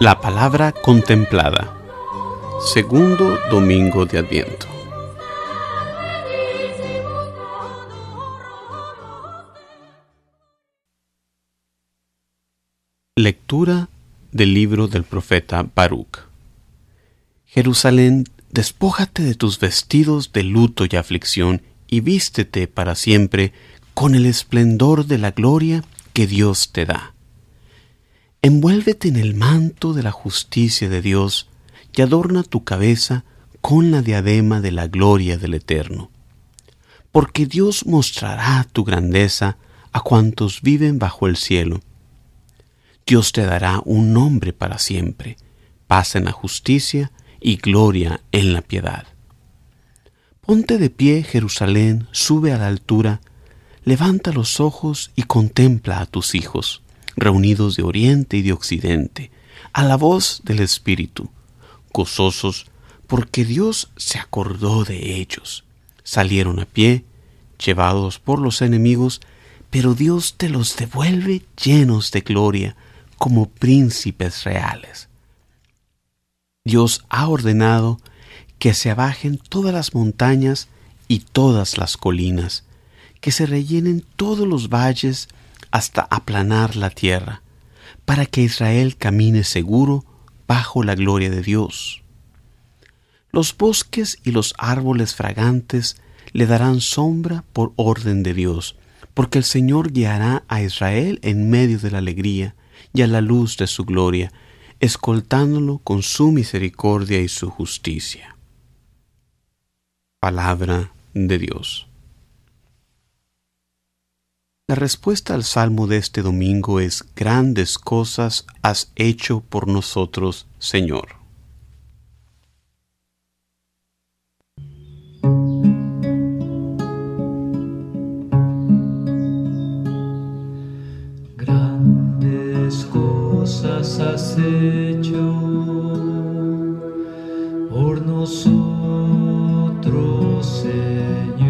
La palabra contemplada. Segundo domingo de Adviento. Lectura del libro del profeta Baruch. Jerusalén, despójate de tus vestidos de luto y aflicción y vístete para siempre con el esplendor de la gloria que Dios te da Envuélvete en el manto de la justicia de Dios y adorna tu cabeza con la diadema de la gloria del Eterno. Porque Dios mostrará tu grandeza a cuantos viven bajo el cielo. Dios te dará un nombre para siempre, paz en la justicia y gloria en la piedad. Ponte de pie, Jerusalén, sube a la altura, levanta los ojos y contempla a tus hijos reunidos de oriente y de occidente, a la voz del Espíritu, gozosos porque Dios se acordó de ellos. Salieron a pie, llevados por los enemigos, pero Dios te los devuelve llenos de gloria, como príncipes reales. Dios ha ordenado que se abajen todas las montañas y todas las colinas, que se rellenen todos los valles hasta aplanar la tierra, para que Israel camine seguro bajo la gloria de Dios. Los bosques y los árboles fragantes le darán sombra por orden de Dios, porque el Señor guiará a Israel en medio de la alegría y a la luz de su gloria, escoltándolo con su misericordia y su justicia. Palabra de Dios. La respuesta al salmo de este domingo es grandes cosas has hecho por nosotros, Señor. Por nosotros, Señor.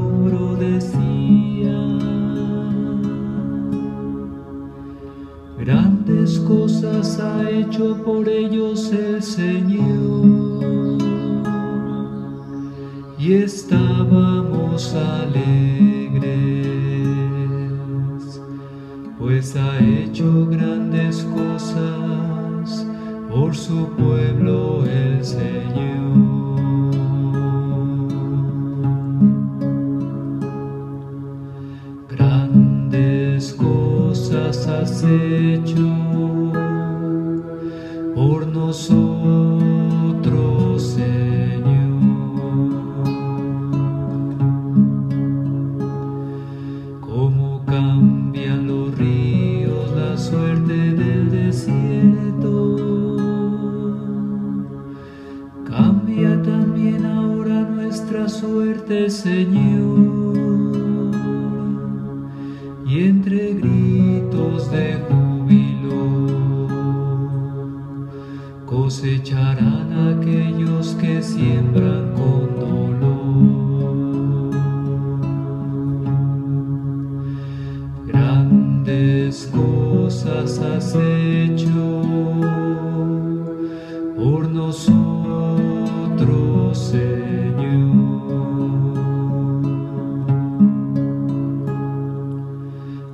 ha hecho por ellos el Señor. Y estábamos alegres, pues ha hecho grandes cosas por su pueblo el Señor. Cosas has hecho por nosotros, cosecharán aquellos que siembran con dolor. Grandes cosas has hecho por nosotros, Señor.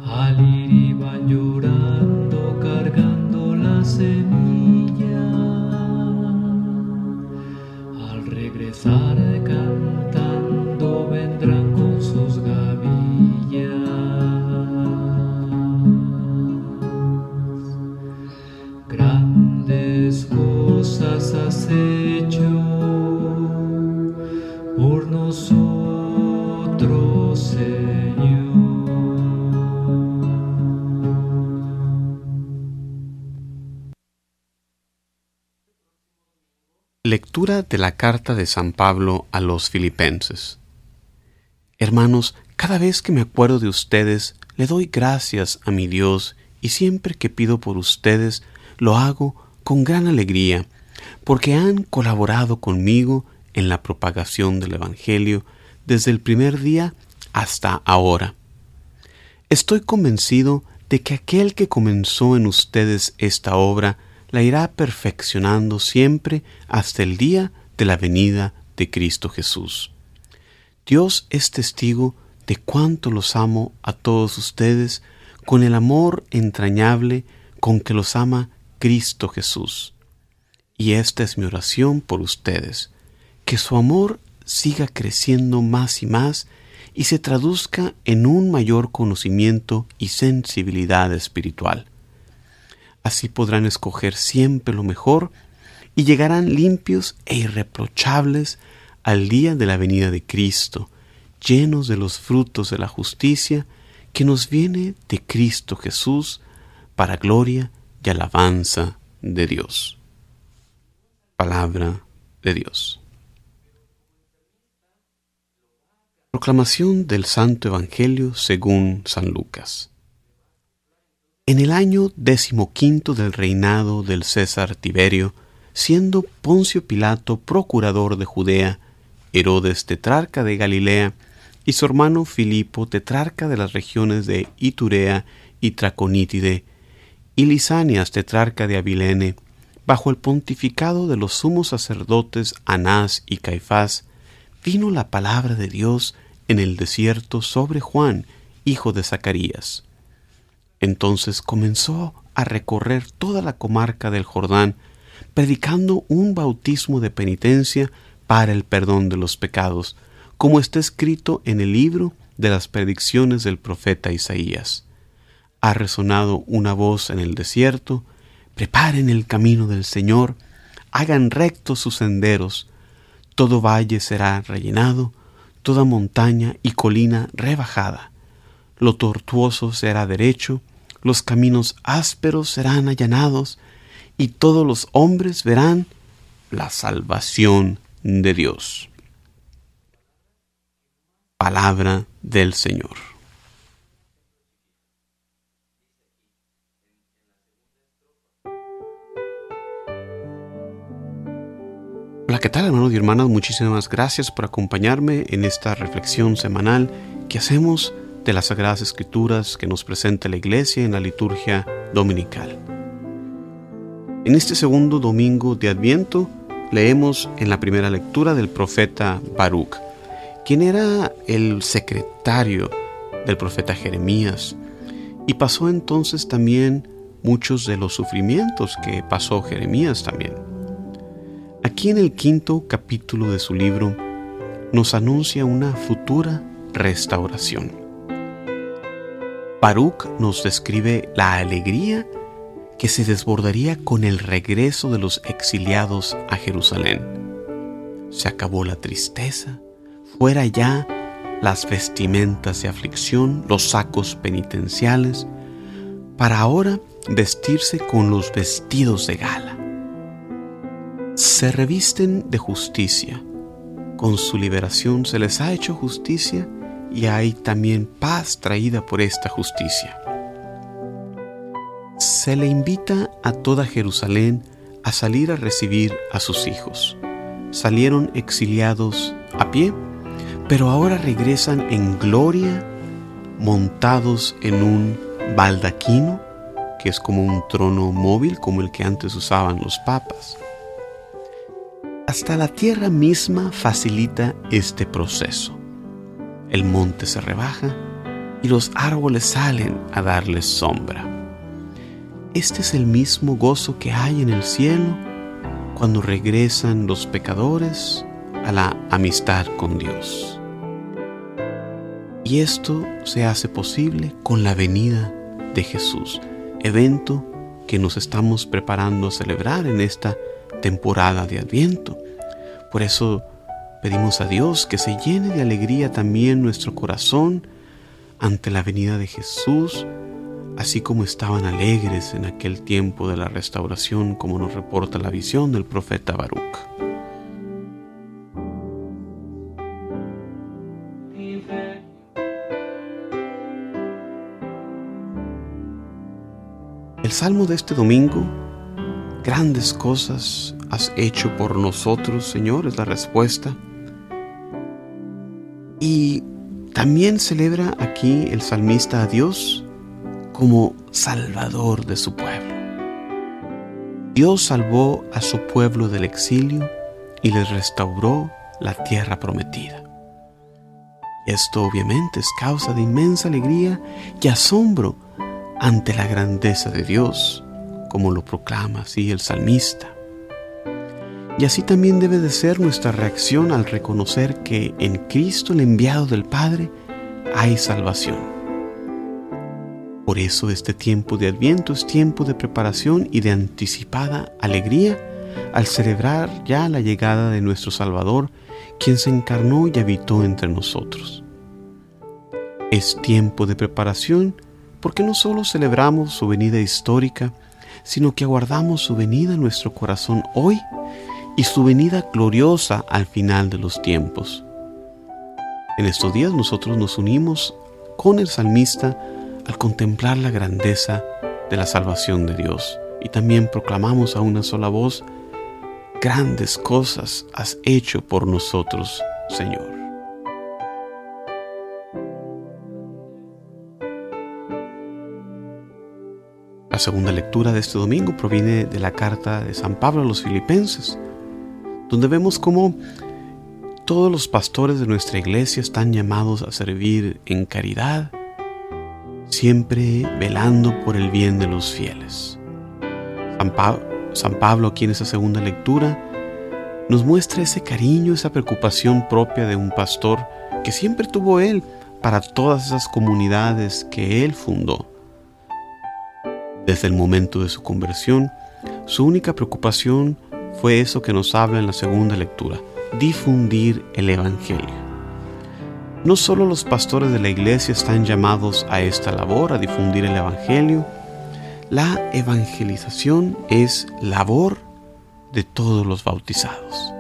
Al ir llorando, Lectura de la carta de San Pablo a los Filipenses. Hermanos, cada vez que me acuerdo de ustedes, le doy gracias a mi Dios y siempre que pido por ustedes, lo hago con gran alegría, porque han colaborado conmigo en la propagación del Evangelio desde el primer día hasta ahora. Estoy convencido de que aquel que comenzó en ustedes esta obra la irá perfeccionando siempre hasta el día de la venida de Cristo Jesús. Dios es testigo de cuánto los amo a todos ustedes con el amor entrañable con que los ama Cristo Jesús. Y esta es mi oración por ustedes, que su amor siga creciendo más y más y se traduzca en un mayor conocimiento y sensibilidad espiritual. Así podrán escoger siempre lo mejor y llegarán limpios e irreprochables al día de la venida de Cristo, llenos de los frutos de la justicia que nos viene de Cristo Jesús para gloria y alabanza de Dios. Palabra de Dios. Proclamación del Santo Evangelio según San Lucas. En el año decimoquinto del reinado del César Tiberio, siendo Poncio Pilato procurador de Judea, Herodes tetrarca de Galilea, y su hermano Filipo tetrarca de las regiones de Iturea y Traconítide, y Lisanias tetrarca de Abilene, bajo el pontificado de los sumos sacerdotes Anás y Caifás, vino la palabra de Dios en el desierto sobre Juan, hijo de Zacarías. Entonces comenzó a recorrer toda la comarca del Jordán, predicando un bautismo de penitencia para el perdón de los pecados, como está escrito en el libro de las predicciones del profeta Isaías. Ha resonado una voz en el desierto, preparen el camino del Señor, hagan rectos sus senderos, todo valle será rellenado, toda montaña y colina rebajada. Lo tortuoso será derecho, los caminos ásperos serán allanados, y todos los hombres verán la salvación de Dios. Palabra del Señor. Hola, ¿qué tal hermanos y hermanas? Muchísimas gracias por acompañarme en esta reflexión semanal que hacemos de las Sagradas Escrituras que nos presenta la Iglesia en la liturgia dominical. En este segundo domingo de Adviento leemos en la primera lectura del profeta Baruch, quien era el secretario del profeta Jeremías, y pasó entonces también muchos de los sufrimientos que pasó Jeremías también. Aquí en el quinto capítulo de su libro nos anuncia una futura restauración. Baruch nos describe la alegría que se desbordaría con el regreso de los exiliados a Jerusalén. Se acabó la tristeza, fuera ya las vestimentas de aflicción, los sacos penitenciales, para ahora vestirse con los vestidos de gala se revisten de justicia. Con su liberación se les ha hecho justicia y hay también paz traída por esta justicia. Se le invita a toda Jerusalén a salir a recibir a sus hijos. Salieron exiliados a pie, pero ahora regresan en gloria montados en un baldaquino que es como un trono móvil como el que antes usaban los papas. Hasta la tierra misma facilita este proceso. El monte se rebaja y los árboles salen a darles sombra. Este es el mismo gozo que hay en el cielo cuando regresan los pecadores a la amistad con Dios. Y esto se hace posible con la venida de Jesús, evento que nos estamos preparando a celebrar en esta temporada de Adviento. Por eso pedimos a Dios que se llene de alegría también nuestro corazón ante la venida de Jesús, así como estaban alegres en aquel tiempo de la restauración, como nos reporta la visión del profeta Baruch. El salmo de este domingo, grandes cosas has hecho por nosotros, Señor, es la respuesta. Y también celebra aquí el salmista a Dios como salvador de su pueblo. Dios salvó a su pueblo del exilio y les restauró la tierra prometida. Esto obviamente es causa de inmensa alegría y asombro ante la grandeza de Dios, como lo proclama así el salmista. Y así también debe de ser nuestra reacción al reconocer que en Cristo, el enviado del Padre, hay salvación. Por eso este tiempo de Adviento es tiempo de preparación y de anticipada alegría al celebrar ya la llegada de nuestro Salvador, quien se encarnó y habitó entre nosotros. Es tiempo de preparación porque no solo celebramos su venida histórica, sino que aguardamos su venida en nuestro corazón hoy y su venida gloriosa al final de los tiempos. En estos días nosotros nos unimos con el salmista al contemplar la grandeza de la salvación de Dios y también proclamamos a una sola voz, grandes cosas has hecho por nosotros, Señor. La segunda lectura de este domingo proviene de la carta de San Pablo a los filipenses, donde vemos cómo todos los pastores de nuestra iglesia están llamados a servir en caridad, siempre velando por el bien de los fieles. San, Pablo aquí en esa segunda lectura nos muestra ese cariño, esa preocupación propia de un pastor que siempre tuvo él para todas esas comunidades que él fundó desde el momento de su conversión, su única preocupación fue eso que nos habla en la segunda lectura, difundir el Evangelio. No solo los pastores de la iglesia están llamados a esta labor, a difundir el Evangelio, la evangelización es labor de todos los bautizados.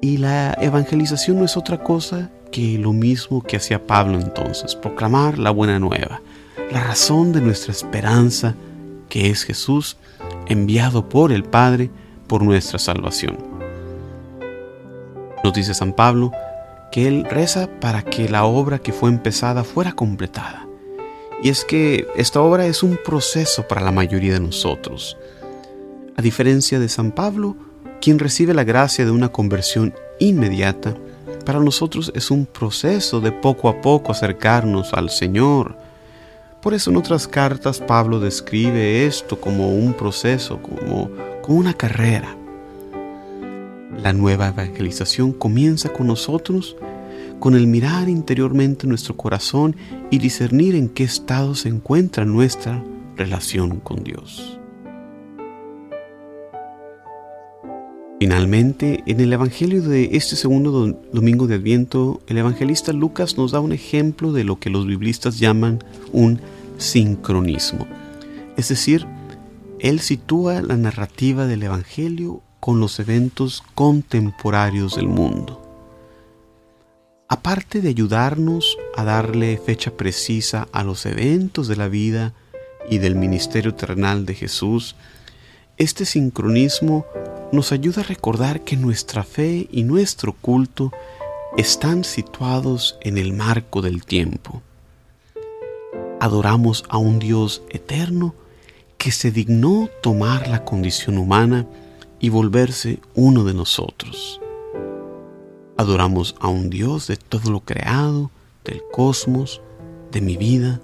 Y la evangelización no es otra cosa que lo mismo que hacía Pablo entonces, proclamar la buena nueva, la razón de nuestra esperanza, que es Jesús, enviado por el Padre por nuestra salvación. Nos dice San Pablo que Él reza para que la obra que fue empezada fuera completada. Y es que esta obra es un proceso para la mayoría de nosotros. A diferencia de San Pablo, quien recibe la gracia de una conversión inmediata, para nosotros es un proceso de poco a poco acercarnos al Señor, por eso en otras cartas Pablo describe esto como un proceso, como, como una carrera. La nueva evangelización comienza con nosotros, con el mirar interiormente nuestro corazón y discernir en qué estado se encuentra nuestra relación con Dios. Finalmente, en el Evangelio de este segundo domingo de Adviento, el evangelista Lucas nos da un ejemplo de lo que los biblistas llaman un sincronismo. Es decir, él sitúa la narrativa del Evangelio con los eventos contemporáneos del mundo. Aparte de ayudarnos a darle fecha precisa a los eventos de la vida y del ministerio terrenal de Jesús, este sincronismo nos ayuda a recordar que nuestra fe y nuestro culto están situados en el marco del tiempo. adoramos a un Dios eterno que se dignó tomar la condición humana y volverse uno de nosotros. Adoramos a un Dios de todo lo creado, del cosmos, de mi vida,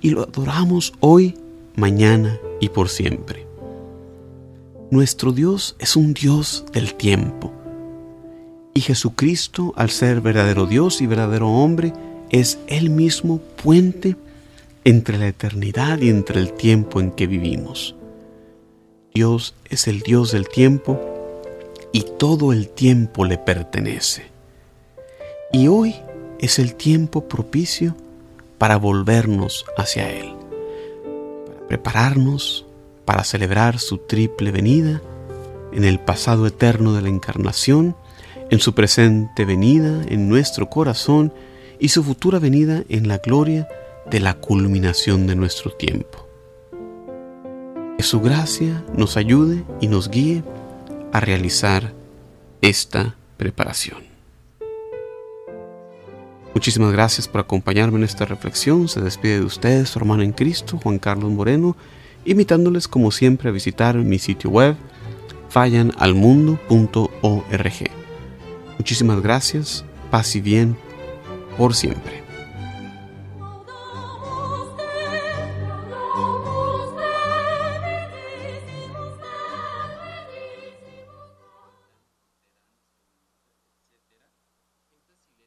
y lo adoramos hoy, mañana y por siempre. Nuestro Dios es un Dios del tiempo, y Jesucristo, al ser verdadero Dios y verdadero hombre, es Él mismo puente entre la eternidad y entre el tiempo en que vivimos. Dios es el Dios del tiempo y todo el tiempo le pertenece. Y hoy es el tiempo propicio para volvernos hacia Él, para prepararnos para celebrar su triple venida en el pasado eterno de la encarnación, en su presente venida en nuestro corazón y su futura venida en la gloria de la culminación de nuestro tiempo. Que su gracia nos ayude y nos guíe a realizar esta preparación. Muchísimas gracias por acompañarme en esta reflexión. Se despide de ustedes su hermano en Cristo, Juan Carlos Moreno, invitándoles como siempre a visitar mi sitio web fallanalmundo.org. Muchísimas gracias, paz y bien por siempre.